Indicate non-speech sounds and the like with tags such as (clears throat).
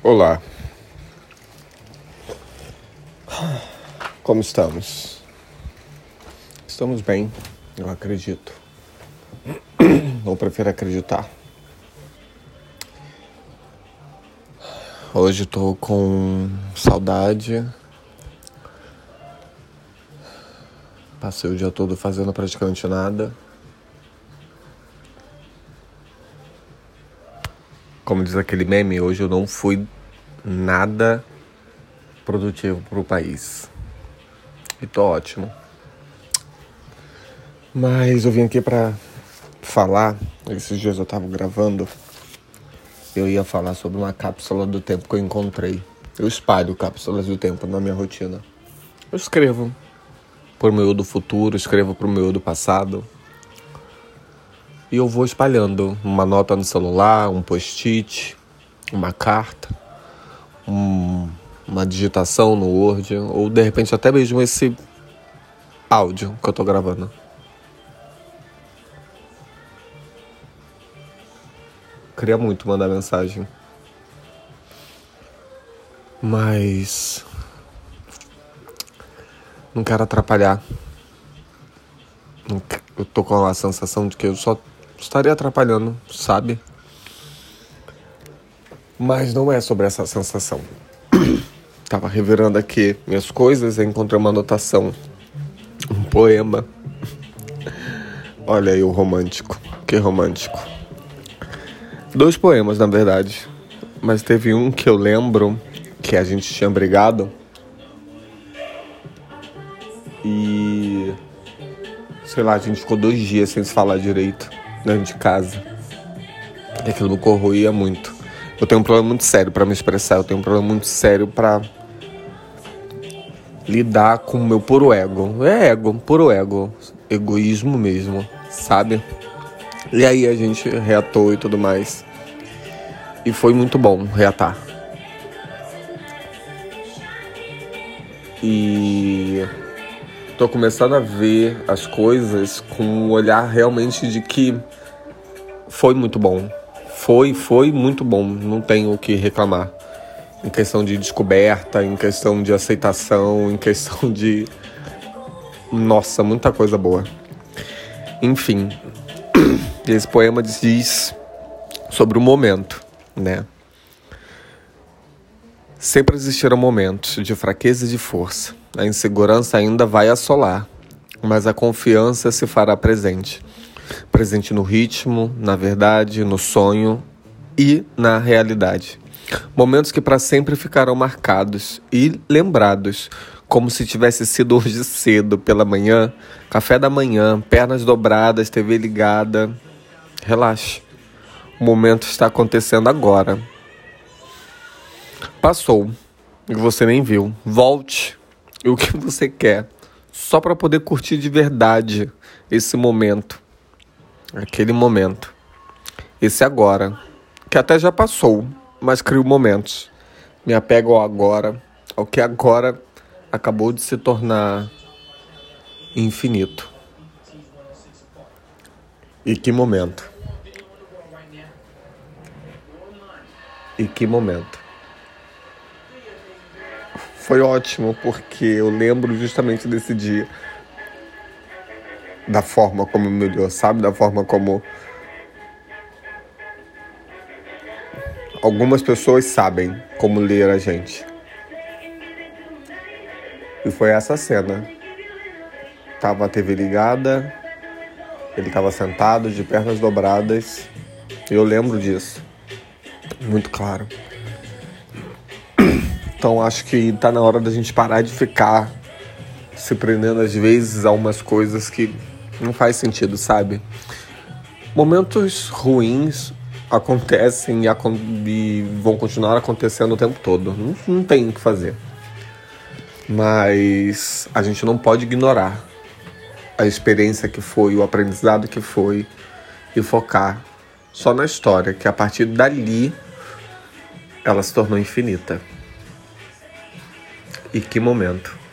Olá. Como estamos? Estamos bem, eu acredito. Ou prefiro acreditar. Hoje estou com saudade. Passei o dia todo fazendo praticamente nada. Como diz aquele meme, hoje eu não fui nada produtivo para o país. E tô ótimo. Mas eu vim aqui para falar. Esses dias eu tava gravando. Eu ia falar sobre uma cápsula do tempo que eu encontrei. Eu espalho cápsulas do tempo na minha rotina. Eu escrevo pro meu do futuro, escrevo pro meu do passado e eu vou espalhando uma nota no celular, um post-it, uma carta, um, uma digitação no Word, ou de repente até mesmo esse áudio que eu tô gravando. Queria muito mandar mensagem. Mas. Não quero atrapalhar. Eu tô com a sensação de que eu só estaria atrapalhando, sabe? Mas não é sobre essa sensação. (clears throat) Tava revirando aqui minhas coisas e encontrei uma anotação, um poema. (laughs) Olha aí o romântico, que romântico. Dois poemas, na verdade. Mas teve um que eu lembro que a gente tinha brigado. E. Sei lá, a gente ficou dois dias sem se falar direito dentro de casa. E aquilo me corroía muito. Eu tenho um problema muito sério para me expressar, eu tenho um problema muito sério para lidar com o meu puro ego. É ego, puro ego. Egoísmo mesmo, sabe? E aí a gente reatou e tudo mais. E foi muito bom reatar. E tô começando a ver as coisas com um olhar realmente de que foi muito bom. Foi, foi muito bom. Não tenho o que reclamar. Em questão de descoberta, em questão de aceitação, em questão (laughs) de. Nossa, muita coisa boa. Enfim, (clears throat) esse poema diz sobre o momento, né? Sempre existirão momentos de fraqueza e de força. A insegurança ainda vai assolar, mas a confiança se fará presente presente no ritmo, na verdade, no sonho e na realidade. Momentos que para sempre ficarão marcados e lembrados, como se tivesse sido hoje cedo pela manhã, café da manhã, pernas dobradas, TV ligada. Relaxe. O momento está acontecendo agora. Passou e você nem viu. Volte o que você quer, só para poder curtir de verdade esse momento aquele momento. Esse agora, que até já passou, mas crio momentos. Me apego ao agora, ao que agora acabou de se tornar infinito. E que momento. E que momento. Foi ótimo porque eu lembro justamente desse dia da forma como melhor, sabe? Da forma como algumas pessoas sabem como ler a gente. E foi essa cena. Tava a TV ligada, ele estava sentado de pernas dobradas. E eu lembro disso. Muito claro. Então acho que tá na hora da gente parar de ficar se prendendo às vezes a umas coisas que não faz sentido, sabe? Momentos ruins acontecem e, e vão continuar acontecendo o tempo todo. Não, não tem o que fazer. Mas a gente não pode ignorar a experiência que foi, o aprendizado que foi e focar só na história, que a partir dali ela se tornou infinita. E que momento!